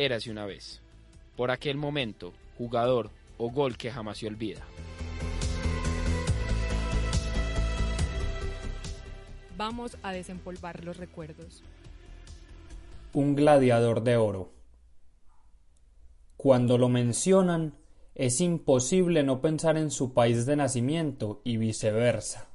Érase una vez. Por aquel momento, jugador o gol que jamás se olvida. Vamos a desempolvar los recuerdos. Un gladiador de oro. Cuando lo mencionan, es imposible no pensar en su país de nacimiento y viceversa.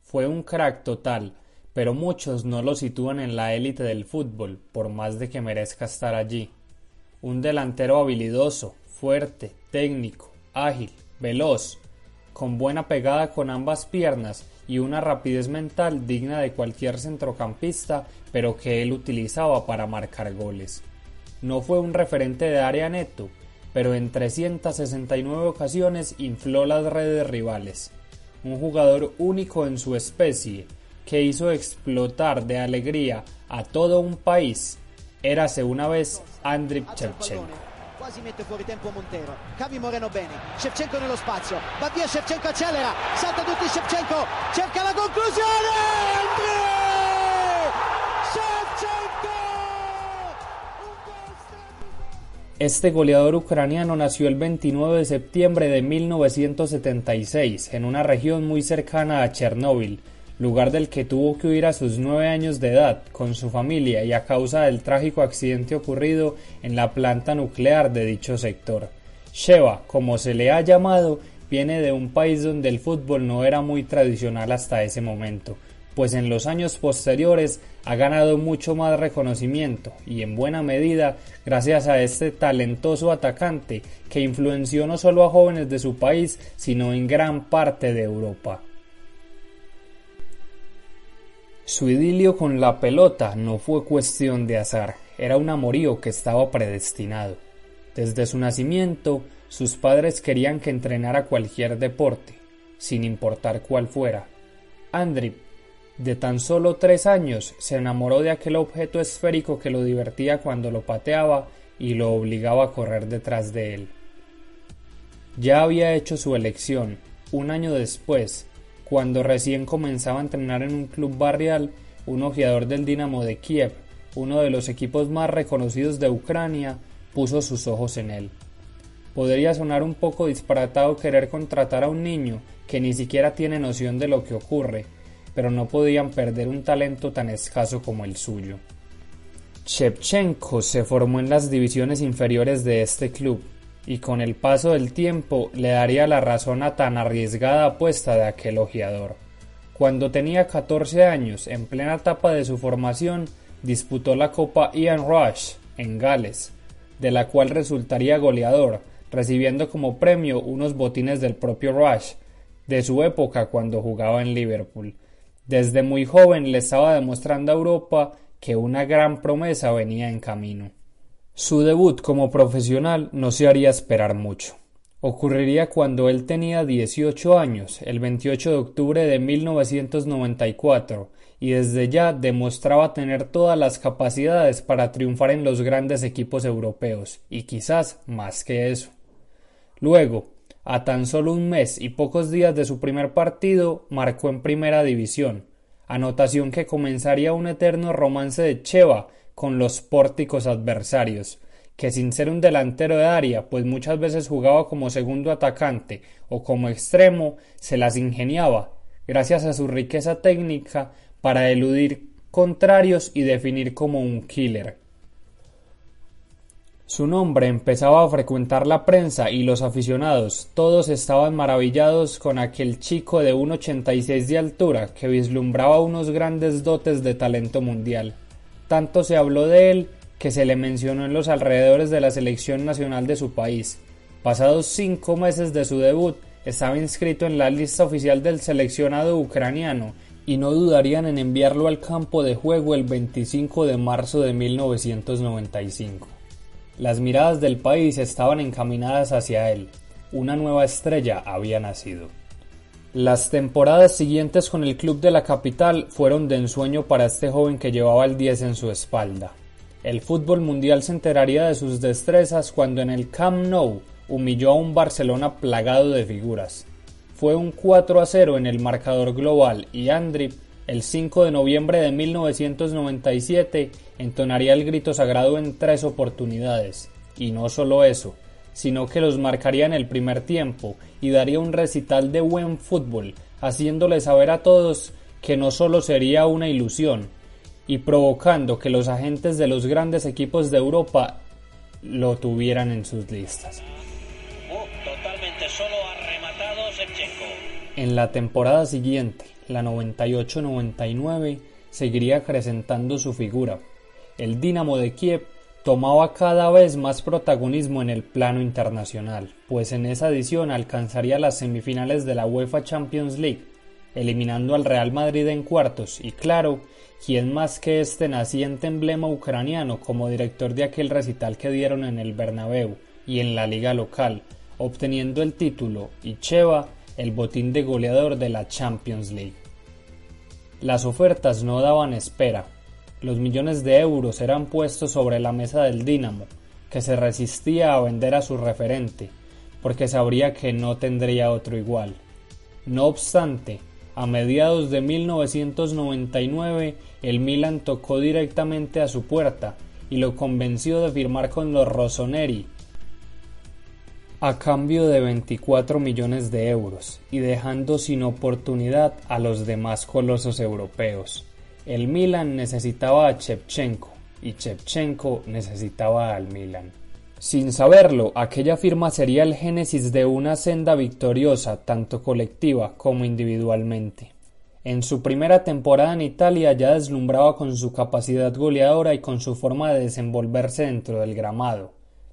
Fue un crack total, pero muchos no lo sitúan en la élite del fútbol, por más de que merezca estar allí. Un delantero habilidoso, fuerte, técnico, ágil, veloz, con buena pegada con ambas piernas y una rapidez mental digna de cualquier centrocampista, pero que él utilizaba para marcar goles. No fue un referente de área neto, pero en 369 ocasiones infló las redes rivales. Un jugador único en su especie, que hizo explotar de alegría a todo un país, érase una vez Andriy Shevchenko. quasi mette fuori tempo Montero. Cavi Moreno bene. Shevchenko nello spazio. Va via Shevchenko accelera. Salta tutti Shevchenko cerca la conclusione Andriy Shevchenko Este goleador ucraniano nació el 29 de septiembre de 1976 en una región muy cercana a Chernóbil, lugar del que tuvo que huir a sus nueve años de edad con su familia y a causa del trágico accidente ocurrido en la planta nuclear de dicho sector. Sheva, como se le ha llamado, viene de un país donde el fútbol no era muy tradicional hasta ese momento, pues en los años posteriores ha ganado mucho más reconocimiento y en buena medida gracias a este talentoso atacante que influenció no solo a jóvenes de su país, sino en gran parte de Europa. Su idilio con la pelota no fue cuestión de azar, era un amorío que estaba predestinado. Desde su nacimiento, sus padres querían que entrenara cualquier deporte, sin importar cuál fuera. Andriy de tan solo tres años se enamoró de aquel objeto esférico que lo divertía cuando lo pateaba y lo obligaba a correr detrás de él. Ya había hecho su elección, un año después, cuando recién comenzaba a entrenar en un club barrial, un ojeador del Dinamo de Kiev, uno de los equipos más reconocidos de Ucrania, puso sus ojos en él. Podría sonar un poco disparatado querer contratar a un niño que ni siquiera tiene noción de lo que ocurre, pero no podían perder un talento tan escaso como el suyo. Shevchenko se formó en las divisiones inferiores de este club y con el paso del tiempo le daría la razón a tan arriesgada apuesta de aquel ojeador. Cuando tenía 14 años, en plena etapa de su formación, disputó la Copa Ian Rush en Gales, de la cual resultaría goleador, recibiendo como premio unos botines del propio Rush, de su época cuando jugaba en Liverpool. Desde muy joven le estaba demostrando a Europa que una gran promesa venía en camino. Su debut como profesional no se haría esperar mucho. Ocurriría cuando él tenía 18 años, el 28 de octubre de 1994, y desde ya demostraba tener todas las capacidades para triunfar en los grandes equipos europeos, y quizás más que eso. Luego, a tan solo un mes y pocos días de su primer partido, marcó en primera división, anotación que comenzaría un eterno romance de Cheva con los pórticos adversarios, que sin ser un delantero de área, pues muchas veces jugaba como segundo atacante o como extremo, se las ingeniaba, gracias a su riqueza técnica, para eludir contrarios y definir como un killer. Su nombre empezaba a frecuentar la prensa y los aficionados, todos estaban maravillados con aquel chico de 1,86 de altura que vislumbraba unos grandes dotes de talento mundial. Tanto se habló de él que se le mencionó en los alrededores de la selección nacional de su país. Pasados cinco meses de su debut, estaba inscrito en la lista oficial del seleccionado ucraniano y no dudarían en enviarlo al campo de juego el 25 de marzo de 1995. Las miradas del país estaban encaminadas hacia él. Una nueva estrella había nacido. Las temporadas siguientes con el club de la capital fueron de ensueño para este joven que llevaba el 10 en su espalda. El fútbol mundial se enteraría de sus destrezas cuando en el Camp Nou humilló a un Barcelona plagado de figuras fue un 4 a 0 en el marcador global y Andrip, el 5 de noviembre de 1997, entonaría el grito sagrado en tres oportunidades. Y no solo eso, sino que los marcaría en el primer tiempo y daría un recital de buen fútbol, haciéndole saber a todos que no solo sería una ilusión, y provocando que los agentes de los grandes equipos de Europa lo tuvieran en sus listas. Oh, totalmente solo en la temporada siguiente, la 98-99, seguiría acrecentando su figura. El Dinamo de Kiev tomaba cada vez más protagonismo en el plano internacional, pues en esa edición alcanzaría las semifinales de la UEFA Champions League, eliminando al Real Madrid en cuartos y claro, quien más que este naciente emblema ucraniano como director de aquel recital que dieron en el Bernabéu y en la liga local, obteniendo el título y Cheva el botín de goleador de la Champions League. Las ofertas no daban espera. Los millones de euros eran puestos sobre la mesa del Dinamo, que se resistía a vender a su referente, porque sabría que no tendría otro igual. No obstante, a mediados de 1999 el Milan tocó directamente a su puerta y lo convenció de firmar con los Rossoneri, a cambio de 24 millones de euros y dejando sin oportunidad a los demás colosos europeos. El Milan necesitaba a Chepchenko y Chepchenko necesitaba al Milan. Sin saberlo, aquella firma sería el génesis de una senda victoriosa tanto colectiva como individualmente. En su primera temporada en Italia ya deslumbraba con su capacidad goleadora y con su forma de desenvolverse dentro del gramado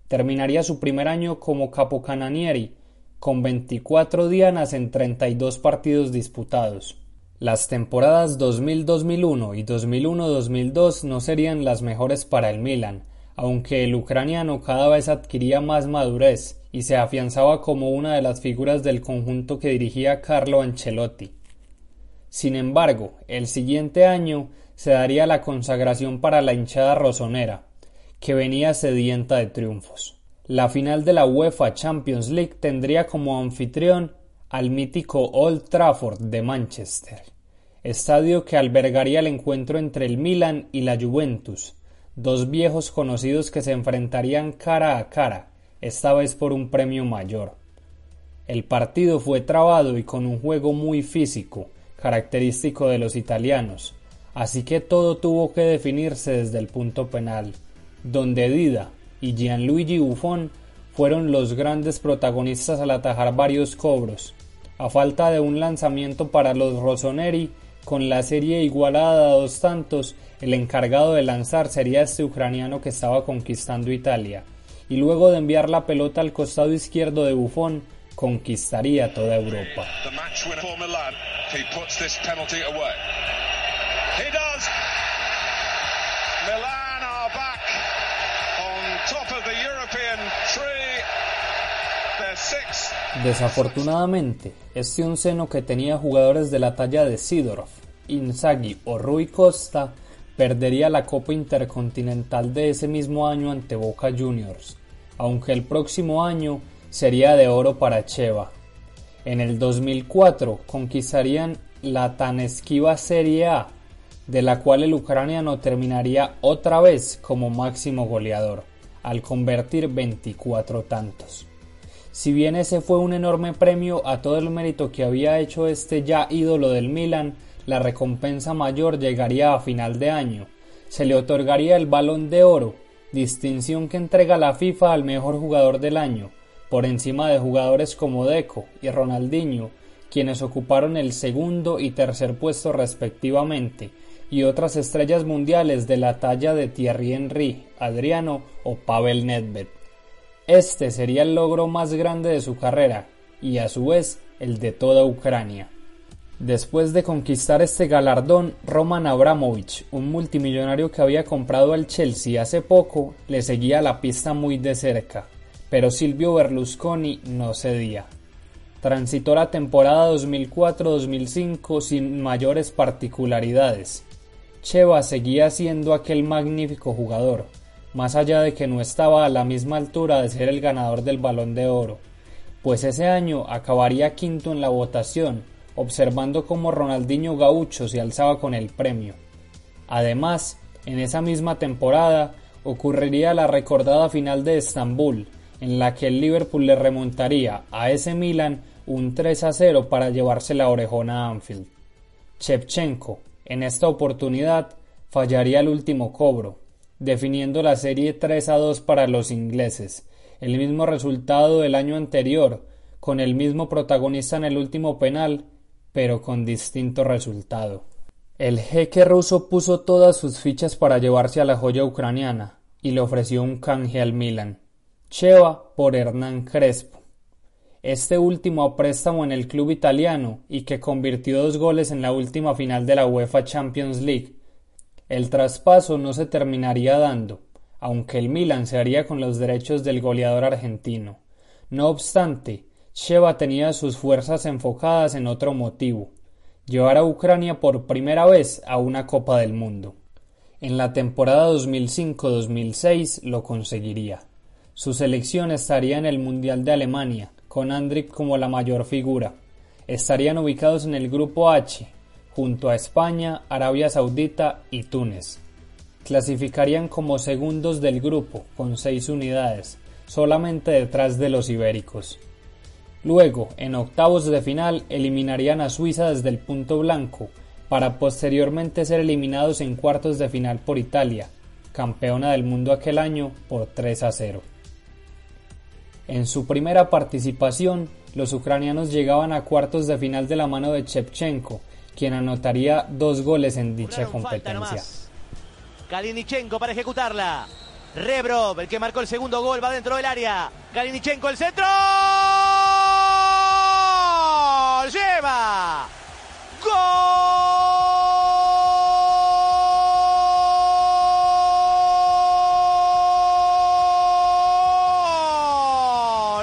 Terminaría su primer año como capocananieri, con 24 dianas en 32 partidos disputados. Las temporadas 2000-2001 y 2001-2002 no serían las mejores para el Milan, aunque el ucraniano cada vez adquiría más madurez y se afianzaba como una de las figuras del conjunto que dirigía Carlo Ancelotti. Sin embargo, el siguiente año se daría la consagración para la hinchada rosonera, que venía sedienta de triunfos. La final de la UEFA Champions League tendría como anfitrión al mítico Old Trafford de Manchester, estadio que albergaría el encuentro entre el Milan y la Juventus, dos viejos conocidos que se enfrentarían cara a cara, esta vez por un premio mayor. El partido fue trabado y con un juego muy físico, característico de los italianos, así que todo tuvo que definirse desde el punto penal donde Dida y Gianluigi Buffon fueron los grandes protagonistas al atajar varios cobros. A falta de un lanzamiento para los Rossoneri, con la serie igualada a dos tantos, el encargado de lanzar sería este ucraniano que estaba conquistando Italia, y luego de enviar la pelota al costado izquierdo de Buffon, conquistaría toda Europa. Desafortunadamente, este onceno que tenía jugadores de la talla de Sidorov, Inzaghi o Rui Costa perdería la Copa Intercontinental de ese mismo año ante Boca Juniors, aunque el próximo año sería de oro para Cheva. En el 2004 conquistarían la tan esquiva Serie A, de la cual el ucraniano terminaría otra vez como máximo goleador al convertir 24 tantos. Si bien ese fue un enorme premio a todo el mérito que había hecho este ya ídolo del Milan, la recompensa mayor llegaría a final de año. Se le otorgaría el Balón de Oro, distinción que entrega la FIFA al mejor jugador del año, por encima de jugadores como Deco y Ronaldinho, quienes ocuparon el segundo y tercer puesto respectivamente, y otras estrellas mundiales de la talla de Thierry Henry, Adriano o Pavel Nedved. Este sería el logro más grande de su carrera y a su vez el de toda Ucrania. Después de conquistar este galardón, Roman Abramovich, un multimillonario que había comprado al Chelsea hace poco, le seguía la pista muy de cerca, pero Silvio Berlusconi no cedía. Transitó la temporada 2004-2005 sin mayores particularidades. Cheva seguía siendo aquel magnífico jugador, más allá de que no estaba a la misma altura de ser el ganador del balón de oro, pues ese año acabaría quinto en la votación, observando cómo Ronaldinho Gaucho se alzaba con el premio. Además, en esa misma temporada ocurriría la recordada final de Estambul, en la que el Liverpool le remontaría a ese Milan un 3 a 0 para llevarse la orejona a Anfield. Shevchenko, en esta oportunidad, fallaría el último cobro, definiendo la serie 3 a 2 para los ingleses, el mismo resultado del año anterior, con el mismo protagonista en el último penal, pero con distinto resultado. El jeque ruso puso todas sus fichas para llevarse a la joya ucraniana y le ofreció un canje al Milan. Cheva por Hernán Crespo. Este último a préstamo en el club italiano y que convirtió dos goles en la última final de la UEFA Champions League, el traspaso no se terminaría dando, aunque el Milan se haría con los derechos del goleador argentino. No obstante, Sheva tenía sus fuerzas enfocadas en otro motivo, llevar a Ucrania por primera vez a una Copa del Mundo. En la temporada 2005-2006 lo conseguiría. Su selección estaría en el Mundial de Alemania, con Andrick como la mayor figura. Estarían ubicados en el Grupo H, junto a España, Arabia Saudita y Túnez. Clasificarían como segundos del grupo, con seis unidades, solamente detrás de los ibéricos. Luego, en octavos de final, eliminarían a Suiza desde el punto blanco, para posteriormente ser eliminados en cuartos de final por Italia, campeona del mundo aquel año por 3 a 0. En su primera participación, los ucranianos llegaban a cuartos de final de la mano de Chepchenko, quien anotaría dos goles en dicha competencia. Kalinichenko para ejecutarla. Rebrov, el que marcó el segundo gol, va dentro del área. Kalinichenko, el centro. ¡Lleva! ¡Gol!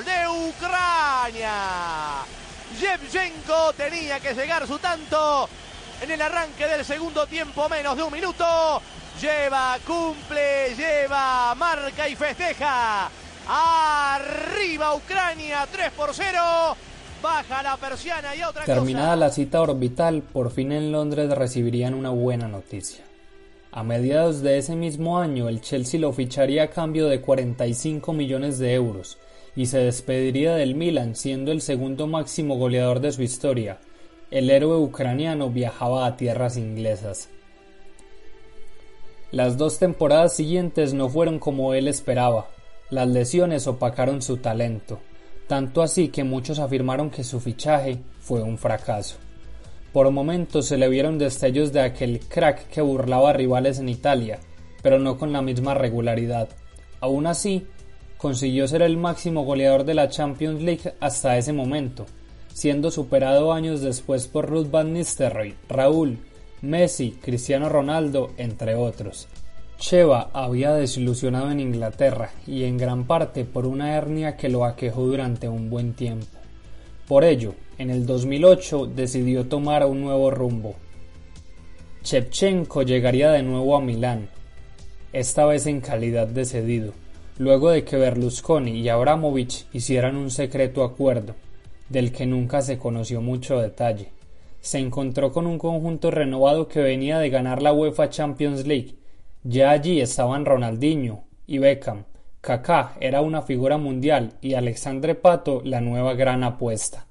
De Ucrania. Shevchenko tenía que llegar su tanto en el arranque del segundo tiempo, menos de un minuto. Lleva, cumple, lleva, marca y festeja. Arriba Ucrania, 3 por 0. Baja la persiana y otra Terminada cosa. la cita orbital, por fin en Londres recibirían una buena noticia. A mediados de ese mismo año, el Chelsea lo ficharía a cambio de 45 millones de euros y se despediría del Milan siendo el segundo máximo goleador de su historia. El héroe ucraniano viajaba a tierras inglesas. Las dos temporadas siguientes no fueron como él esperaba. Las lesiones opacaron su talento, tanto así que muchos afirmaron que su fichaje fue un fracaso. Por momentos se le vieron destellos de aquel crack que burlaba rivales en Italia, pero no con la misma regularidad. Aún así, consiguió ser el máximo goleador de la Champions League hasta ese momento, siendo superado años después por Ruth Van Nistelrooy, Raúl, Messi, Cristiano Ronaldo, entre otros. Cheva había desilusionado en Inglaterra y en gran parte por una hernia que lo aquejó durante un buen tiempo. Por ello, en el 2008 decidió tomar un nuevo rumbo. Shevchenko llegaría de nuevo a Milán, esta vez en calidad de cedido, luego de que Berlusconi y Abramovich hicieran un secreto acuerdo, del que nunca se conoció mucho detalle. Se encontró con un conjunto renovado que venía de ganar la UEFA Champions League. Ya allí estaban Ronaldinho y Beckham. Kaká era una figura mundial y Alexandre Pato la nueva gran apuesta.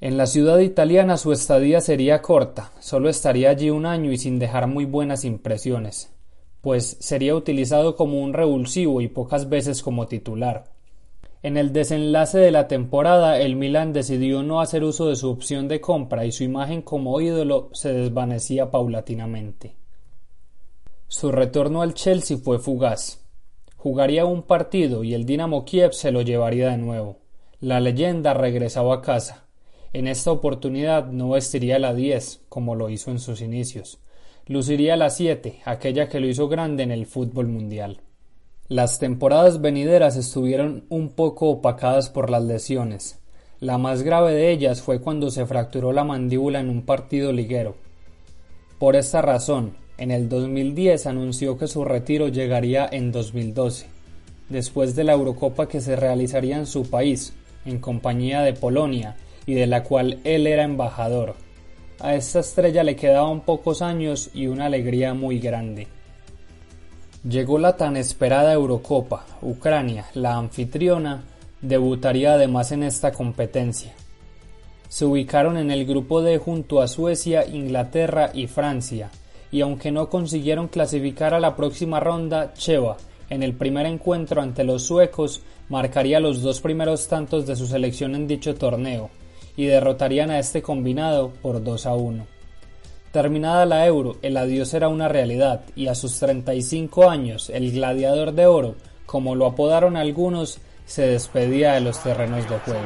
En la ciudad italiana su estadía sería corta, solo estaría allí un año y sin dejar muy buenas impresiones, pues sería utilizado como un revulsivo y pocas veces como titular. En el desenlace de la temporada, el Milan decidió no hacer uso de su opción de compra y su imagen como ídolo se desvanecía paulatinamente. Su retorno al Chelsea fue fugaz. Jugaría un partido y el Dinamo Kiev se lo llevaría de nuevo. La leyenda regresaba a casa. En esta oportunidad no vestiría la 10, como lo hizo en sus inicios. Luciría la 7, aquella que lo hizo grande en el fútbol mundial. Las temporadas venideras estuvieron un poco opacadas por las lesiones. La más grave de ellas fue cuando se fracturó la mandíbula en un partido liguero. Por esta razón, en el 2010 anunció que su retiro llegaría en 2012, después de la Eurocopa que se realizaría en su país, en compañía de Polonia, y de la cual él era embajador. A esta estrella le quedaban pocos años y una alegría muy grande. Llegó la tan esperada Eurocopa. Ucrania, la anfitriona, debutaría además en esta competencia. Se ubicaron en el grupo D junto a Suecia, Inglaterra y Francia, y aunque no consiguieron clasificar a la próxima ronda, Cheva, en el primer encuentro ante los suecos, marcaría los dos primeros tantos de su selección en dicho torneo, y derrotarían a este combinado por 2 a 1. Terminada la Euro, el adiós era una realidad y a sus 35 años el gladiador de oro, como lo apodaron algunos, se despedía de los terrenos de juego.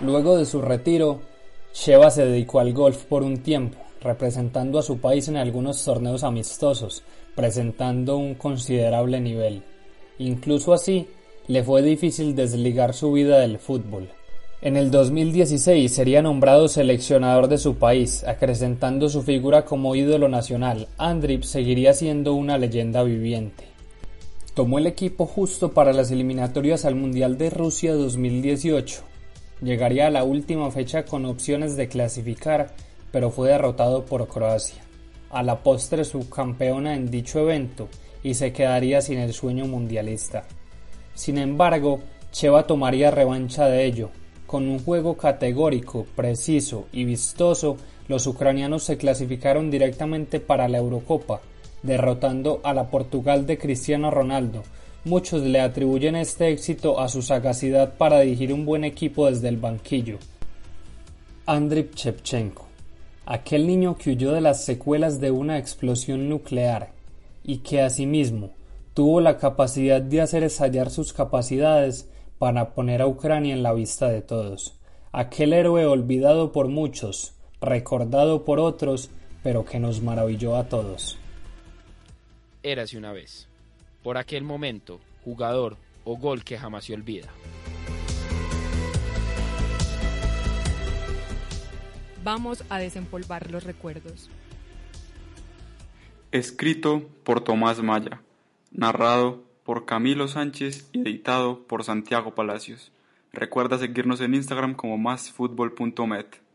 Luego de su retiro, Sheva se dedicó al golf por un tiempo, representando a su país en algunos torneos amistosos, presentando un considerable nivel. Incluso así, le fue difícil desligar su vida del fútbol. En el 2016 sería nombrado seleccionador de su país, acrecentando su figura como ídolo nacional. Andrip seguiría siendo una leyenda viviente. Tomó el equipo justo para las eliminatorias al Mundial de Rusia 2018, Llegaría a la última fecha con opciones de clasificar, pero fue derrotado por Croacia, a la postre subcampeona en dicho evento, y se quedaría sin el sueño mundialista. Sin embargo, Cheva tomaría revancha de ello. Con un juego categórico, preciso y vistoso, los ucranianos se clasificaron directamente para la Eurocopa, derrotando a la Portugal de Cristiano Ronaldo, Muchos le atribuyen este éxito a su sagacidad para dirigir un buen equipo desde el banquillo. Andriy Shevchenko, aquel niño que huyó de las secuelas de una explosión nuclear y que asimismo tuvo la capacidad de hacer estallar sus capacidades para poner a Ucrania en la vista de todos. Aquel héroe olvidado por muchos, recordado por otros, pero que nos maravilló a todos. Érase una vez por aquel momento, jugador o gol que jamás se olvida. Vamos a desempolvar los recuerdos. Escrito por Tomás Maya, narrado por Camilo Sánchez y editado por Santiago Palacios. Recuerda seguirnos en Instagram como másfutbol.met.